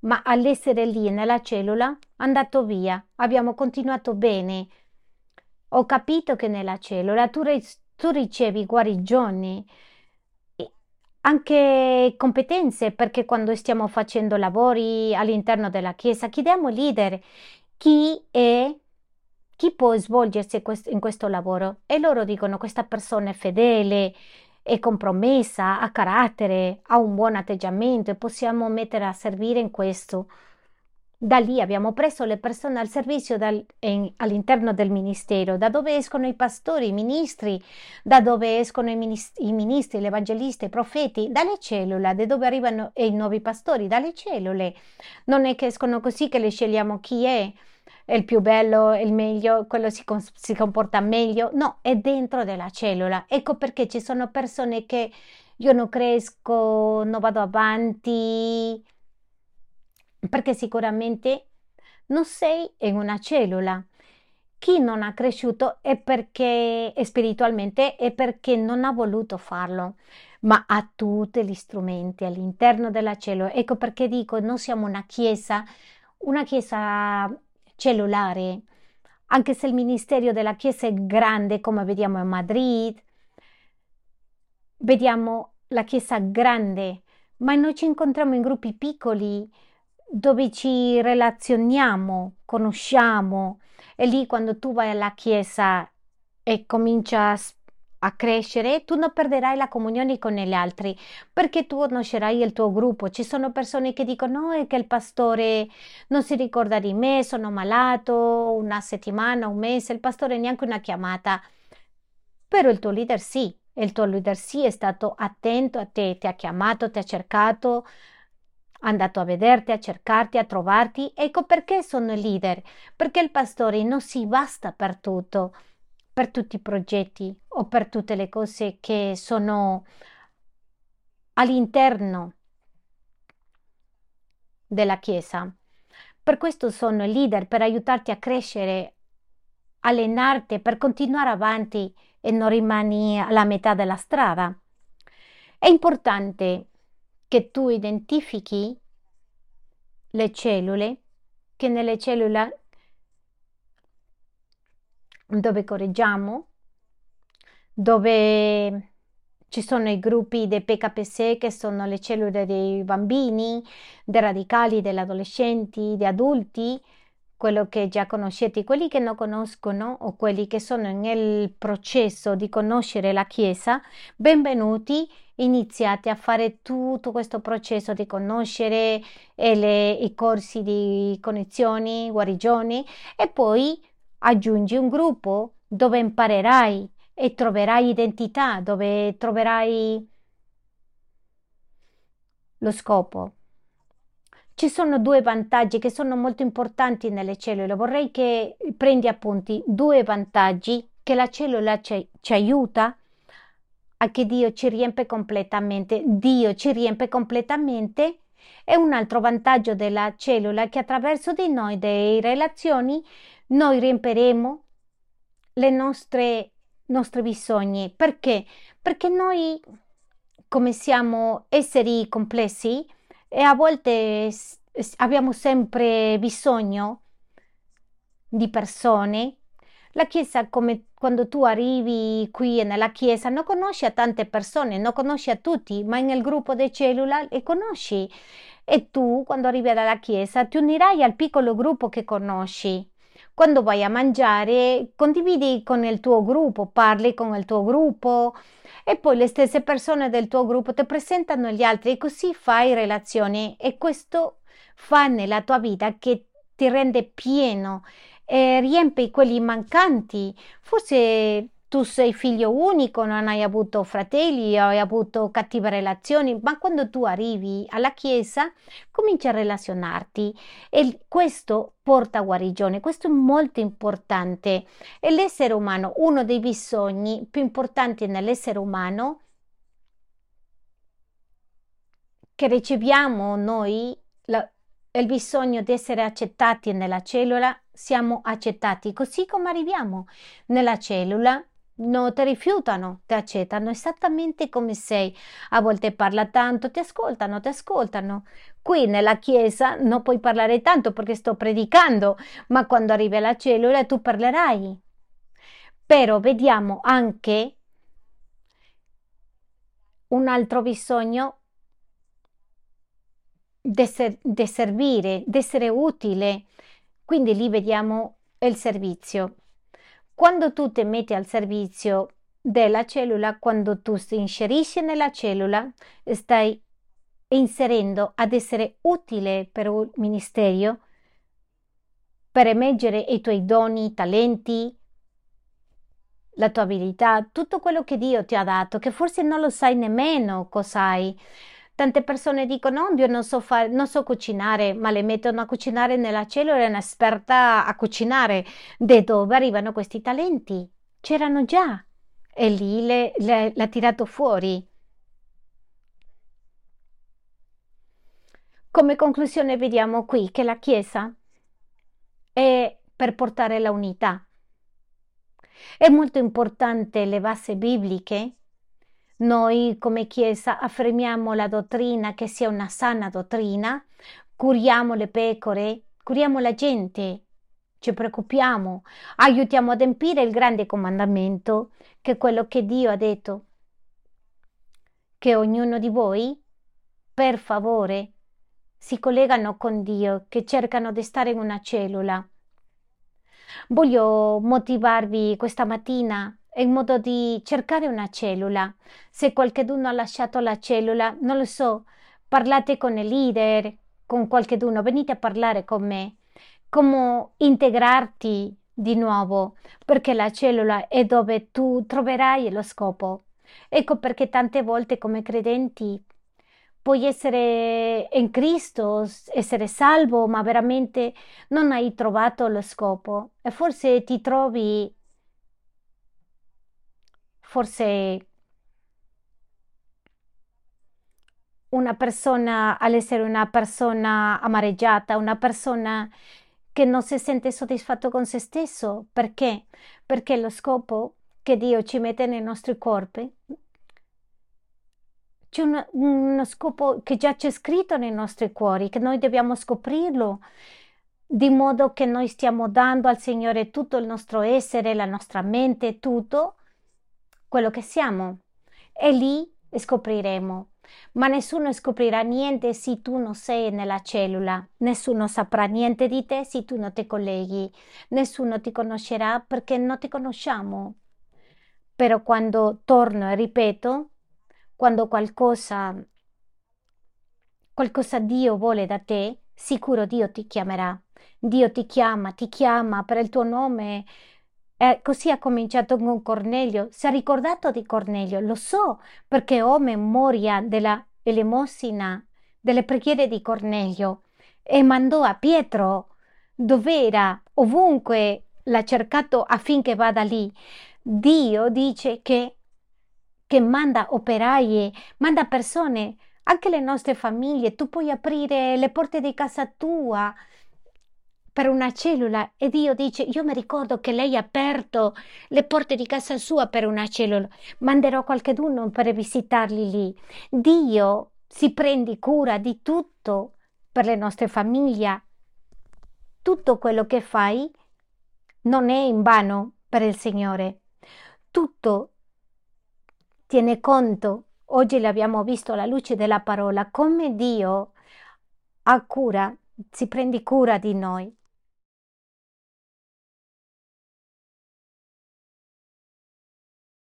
ma all'essere lì nella cellula è andato via. Abbiamo continuato bene. Ho capito che nella cellula tu, tu ricevi guarigioni, anche competenze, perché quando stiamo facendo lavori all'interno della Chiesa chiediamo leader chi è chi può svolgersi in questo lavoro e loro dicono questa persona è fedele, è compromessa, ha carattere, ha un buon atteggiamento e possiamo mettere a servire in questo. Da lì abbiamo preso le persone al servizio dal, in, all'interno del ministero, da dove escono i pastori, i ministri, da dove escono i ministri, i ministri gli evangelisti, i profeti, dalle cellule, da dove arrivano i nuovi pastori, dalle cellule. Non è che escono così che le scegliamo chi è è il più bello, è il meglio, quello si, si comporta meglio. No, è dentro della cellula. Ecco perché ci sono persone che io non cresco, non vado avanti, perché sicuramente non sei in una cellula. Chi non ha cresciuto è perché spiritualmente è perché non ha voluto farlo, ma ha tutti gli strumenti all'interno della cellula. Ecco perché dico, non siamo una chiesa, una chiesa cellulare. anche se il ministero della Chiesa è grande, come vediamo in Madrid, vediamo la Chiesa grande, ma noi ci incontriamo in gruppi piccoli dove ci relazioniamo, conosciamo, e lì quando tu vai alla Chiesa e comincia a a crescere, tu non perderai la comunione con gli altri perché tu conoscerai il tuo gruppo. Ci sono persone che dicono no, è che il pastore non si ricorda di me, sono malato una settimana, un mese, il pastore neanche una chiamata. Però il tuo leader sì, il tuo leader sì è stato attento a te, ti ha chiamato, ti ha cercato, è andato a vederti, a cercarti, a trovarti. Ecco perché sono leader, perché il pastore non si basta per tutto per tutti i progetti o per tutte le cose che sono all'interno della Chiesa. Per questo sono leader, per aiutarti a crescere, allenarti, per continuare avanti e non rimani alla metà della strada. È importante che tu identifichi le cellule, che nelle cellule dove correggiamo, dove ci sono i gruppi dei PKPC che sono le cellule dei bambini, dei radicali, degli adolescenti, degli adulti, quello che già conoscete, quelli che non conoscono o quelli che sono nel processo di conoscere la Chiesa, benvenuti, iniziate a fare tutto questo processo di conoscere le, i corsi di connessioni, guarigioni e poi aggiungi un gruppo dove imparerai e troverai identità, dove troverai lo scopo. Ci sono due vantaggi che sono molto importanti nelle cellule. Vorrei che prendi appunti due vantaggi che la cellula ci, ci aiuta a che Dio ci riempie completamente. Dio ci riempie completamente e un altro vantaggio della cellula è che attraverso di noi, delle relazioni, noi riempiremo le nostre nostri bisogni. Perché? Perché noi, come siamo esseri complessi, e a volte abbiamo sempre bisogno di persone. La Chiesa, come quando tu arrivi qui nella Chiesa, non conosci a tante persone, non conosci a tutti, ma nel gruppo di cellula le conosci. E tu, quando arrivi alla Chiesa, ti unirai al piccolo gruppo che conosci. Quando vai a mangiare, condividi con il tuo gruppo, parli con il tuo gruppo e poi le stesse persone del tuo gruppo ti presentano gli altri e così fai relazioni e questo fa nella tua vita che ti rende pieno e riempie quelli mancanti. Forse tu sei figlio unico, non hai avuto fratelli, hai avuto cattive relazioni, ma quando tu arrivi alla Chiesa cominci a relazionarti. E questo porta a guarigione, questo è molto importante. E l'essere umano, uno dei bisogni più importanti nell'essere umano che riceviamo noi, la, il bisogno di essere accettati nella cellula, siamo accettati così come arriviamo nella cellula non ti rifiutano, ti accettano esattamente come sei. A volte parla tanto, ti ascoltano, ti ascoltano. Qui nella chiesa non puoi parlare tanto perché sto predicando, ma quando arrivi alla cellula tu parlerai. Però vediamo anche un altro bisogno di servire, di essere utile. Quindi lì vediamo il servizio. Quando tu ti metti al servizio della cellula, quando tu ti inserisci nella cellula, stai inserendo ad essere utile per un ministero, per emergere i tuoi doni, talenti, la tua abilità, tutto quello che Dio ti ha dato, che forse non lo sai nemmeno cos'hai. Tante persone dicono: No, io non so, fare, non so cucinare, ma le mettono a cucinare nella cellula, è un'esperta a cucinare. Da dove arrivano questi talenti? C'erano già e lì le, le, l'ha tirato fuori. Come conclusione vediamo qui che la Chiesa è per portare la unità. È molto importante le basi bibliche noi come Chiesa affermiamo la dottrina che sia una sana dottrina, curiamo le pecore, curiamo la gente, ci preoccupiamo, aiutiamo ad adempiere il grande comandamento, che è quello che Dio ha detto, che ognuno di voi, per favore, si collegano con Dio, che cercano di stare in una cellula. Voglio motivarvi questa mattina in modo di cercare una cellula. Se qualcuno ha lasciato la cellula, non lo so, parlate con il leader, con qualcuno, venite a parlare con me. Come integrarti di nuovo, perché la cellula è dove tu troverai lo scopo. Ecco perché tante volte come credenti puoi essere in Cristo, essere salvo, ma veramente non hai trovato lo scopo e forse ti trovi forse una persona all'essere una persona amareggiata, una persona che non si sente soddisfatto con se stesso. Perché? Perché lo scopo che Dio ci mette nei nostri corpi c'è uno, uno scopo che già c'è scritto nei nostri cuori, che noi dobbiamo scoprirlo, di modo che noi stiamo dando al Signore tutto il nostro essere, la nostra mente, tutto quello che siamo. E lì scopriremo. Ma nessuno scoprirà niente se tu non sei nella cellula, nessuno saprà niente di te se tu non ti colleghi, nessuno ti conoscerà perché non ti conosciamo. Però quando torno e ripeto, quando qualcosa, qualcosa Dio vuole da te, sicuro Dio ti chiamerà. Dio ti chiama, ti chiama per il tuo nome. E così ha cominciato con Cornelio. Si è ricordato di Cornelio, lo so, perché ho memoria della elemosina, delle preghiere di Cornelio. E mandò a Pietro, dove era, ovunque l'ha cercato affinché vada lì. Dio dice che che manda operai, manda persone, anche le nostre famiglie. Tu puoi aprire le porte di casa tua per una cellula e Dio dice io mi ricordo che lei ha aperto le porte di casa sua per una cellula. Manderò qualcuno per visitarli lì. Dio si prende cura di tutto per le nostre famiglie. Tutto quello che fai non è in vano per il Signore. Tutto tiene conto, oggi l'abbiamo visto alla luce della parola, come Dio ha cura, si prende cura di noi.